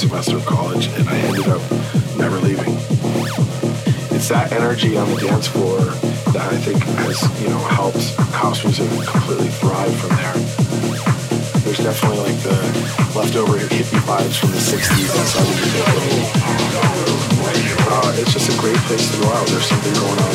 semester of college, and I ended up never leaving. It's that energy on the dance floor that I think has, you know, helped house music completely thrive from there. There's definitely like the leftover hippie vibes from the 60s and 70s. Uh, it's just a great place to go out. There's something going on.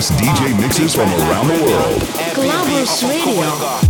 Best DJ mixes from around the world. Clubbers Radio.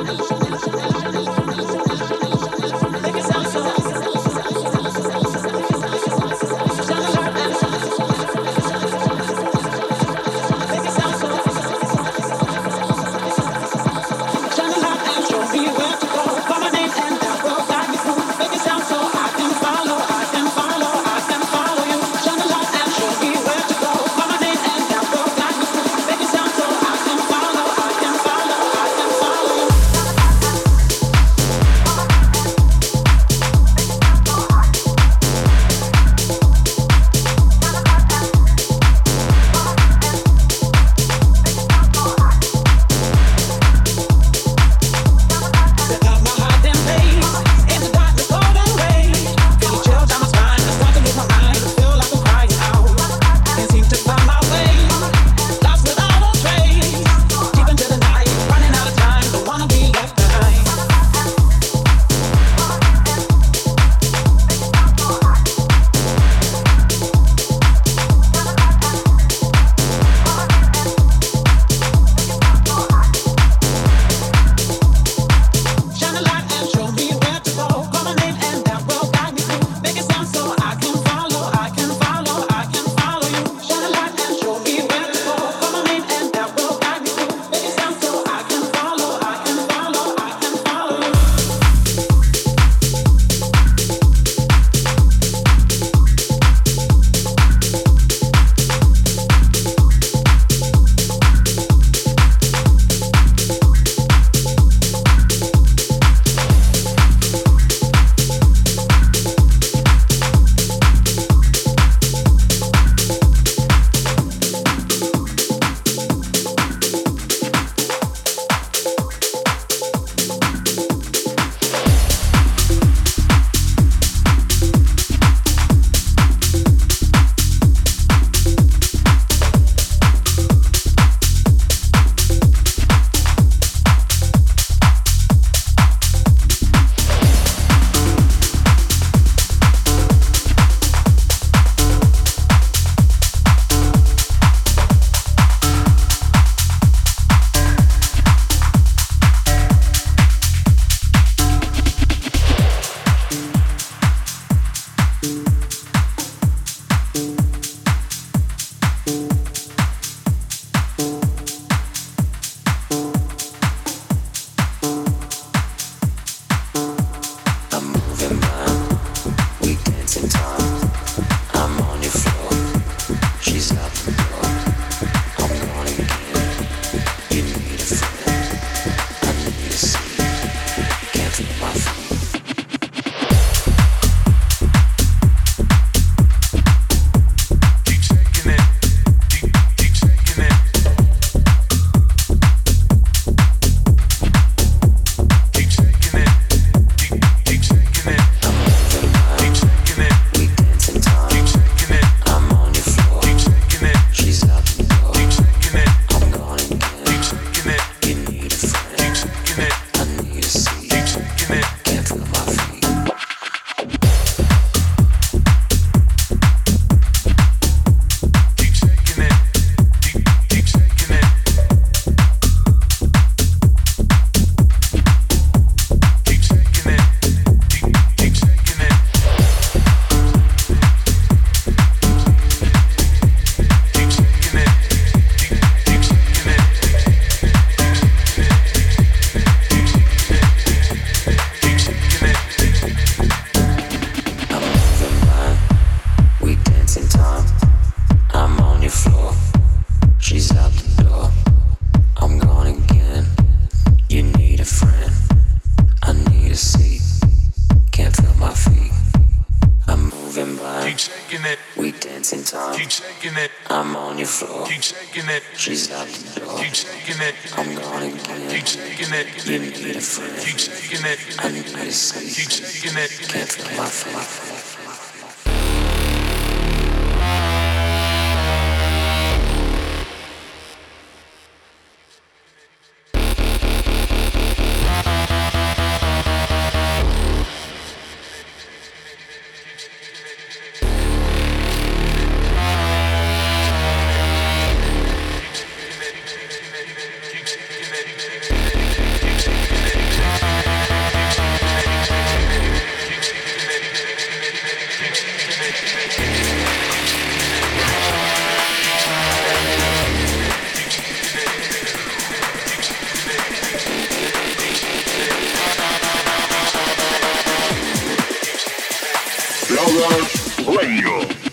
Put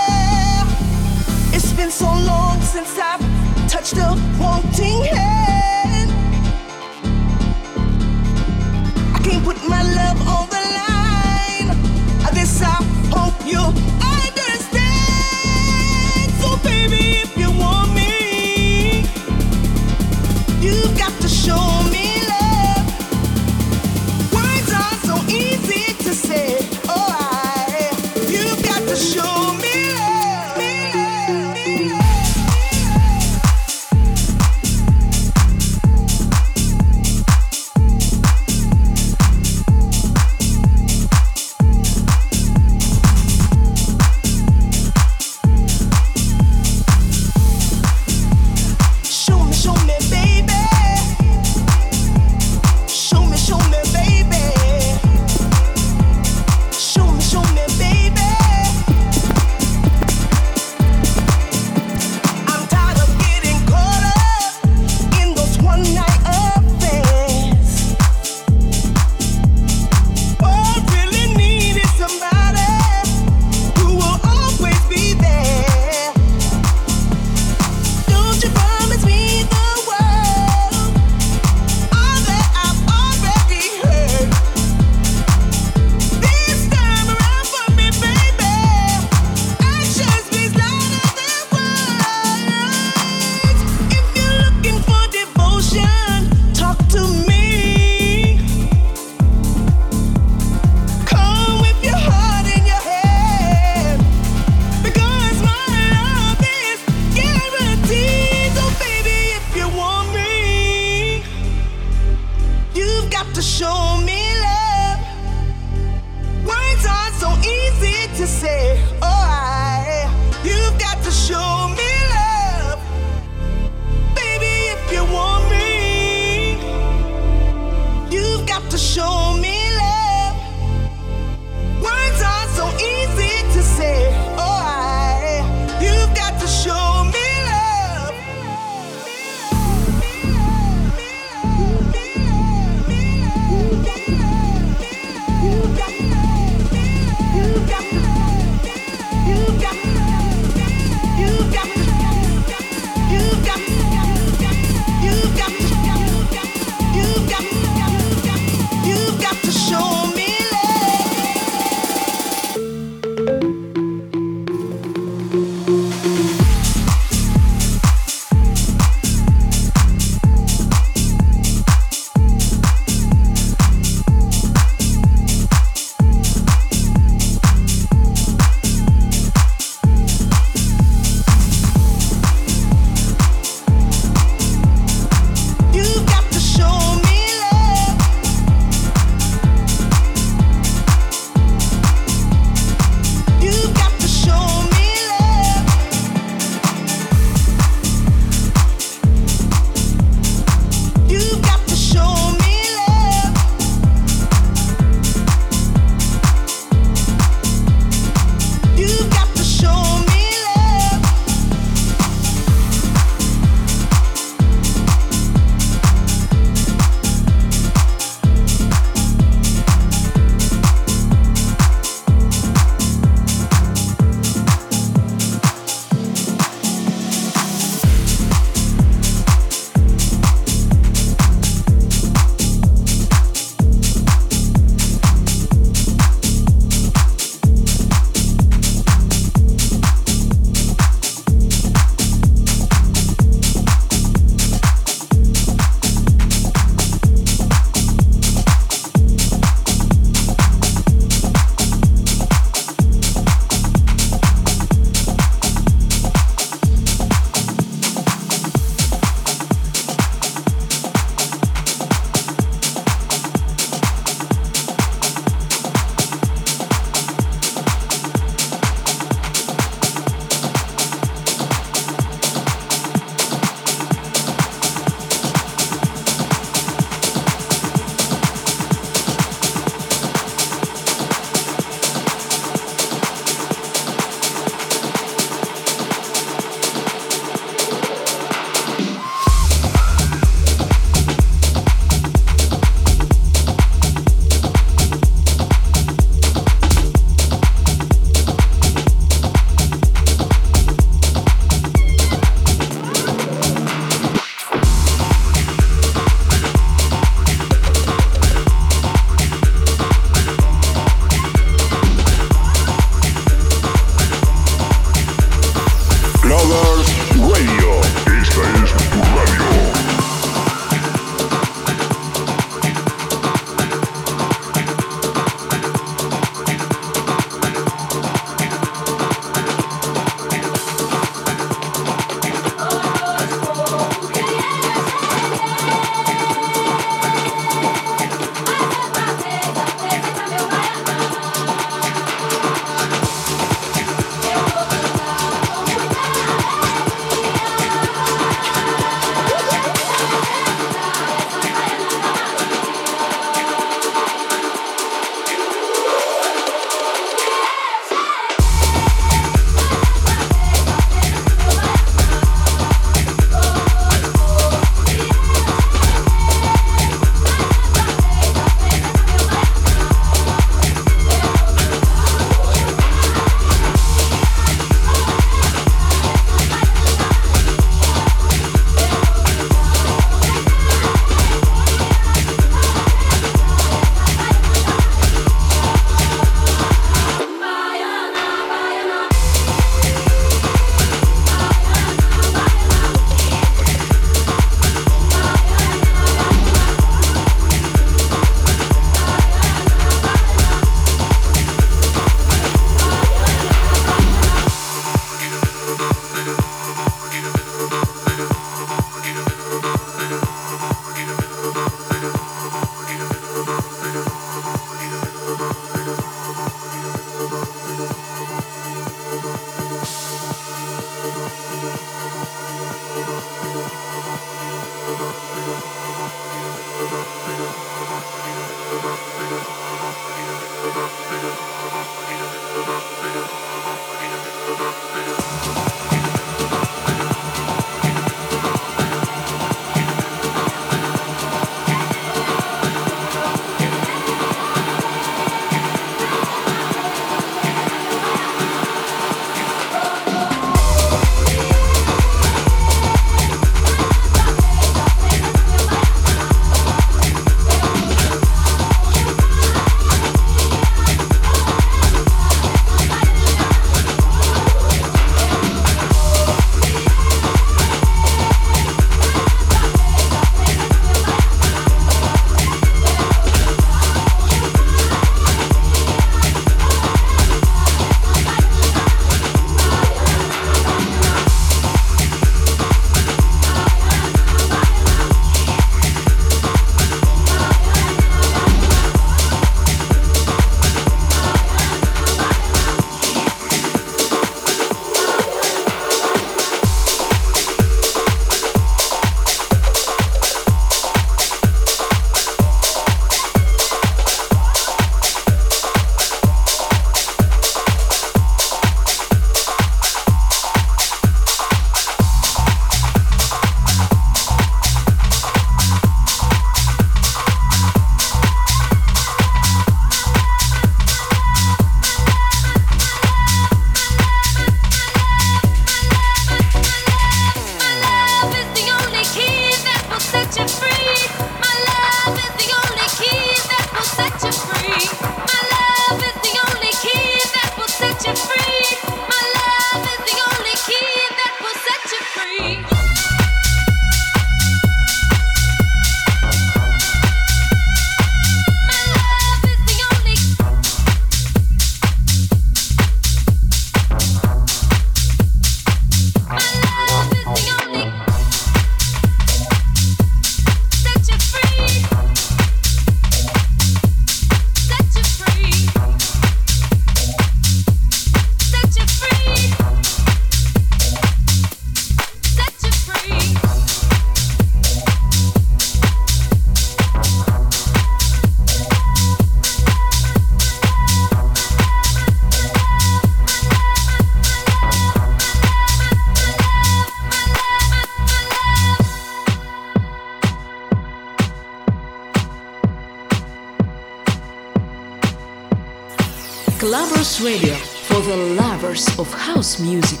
Radio for the lovers of house music.